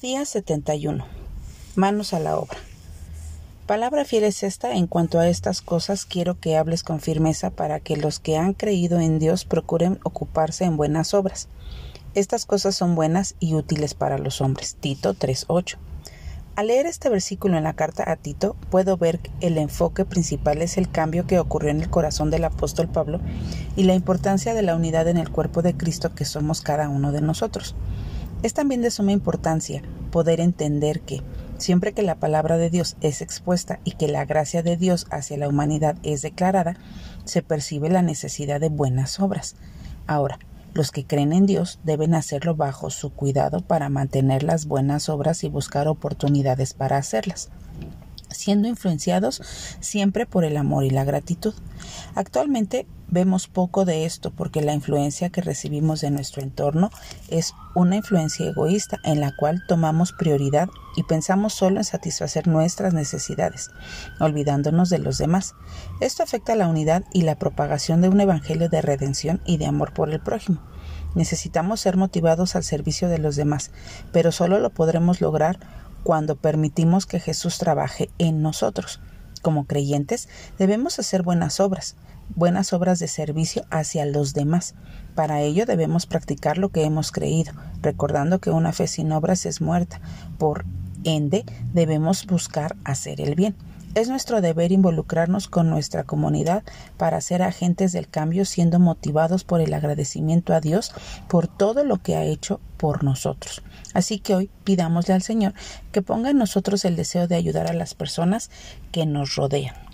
Día 71. Manos a la obra. Palabra fiel es esta, en cuanto a estas cosas quiero que hables con firmeza para que los que han creído en Dios procuren ocuparse en buenas obras. Estas cosas son buenas y útiles para los hombres. Tito 3.8. Al leer este versículo en la carta a Tito, puedo ver que el enfoque principal es el cambio que ocurrió en el corazón del apóstol Pablo y la importancia de la unidad en el cuerpo de Cristo que somos cada uno de nosotros. Es también de suma importancia poder entender que, siempre que la palabra de Dios es expuesta y que la gracia de Dios hacia la humanidad es declarada, se percibe la necesidad de buenas obras. Ahora, los que creen en Dios deben hacerlo bajo su cuidado para mantener las buenas obras y buscar oportunidades para hacerlas siendo influenciados siempre por el amor y la gratitud. Actualmente vemos poco de esto porque la influencia que recibimos de nuestro entorno es una influencia egoísta en la cual tomamos prioridad y pensamos solo en satisfacer nuestras necesidades, olvidándonos de los demás. Esto afecta la unidad y la propagación de un evangelio de redención y de amor por el prójimo. Necesitamos ser motivados al servicio de los demás, pero solo lo podremos lograr cuando permitimos que Jesús trabaje en nosotros. Como creyentes debemos hacer buenas obras, buenas obras de servicio hacia los demás. Para ello debemos practicar lo que hemos creído, recordando que una fe sin obras es muerta. Por ende, debemos buscar hacer el bien. Es nuestro deber involucrarnos con nuestra comunidad para ser agentes del cambio, siendo motivados por el agradecimiento a Dios por todo lo que ha hecho por nosotros. Así que hoy pidámosle al Señor que ponga en nosotros el deseo de ayudar a las personas que nos rodean.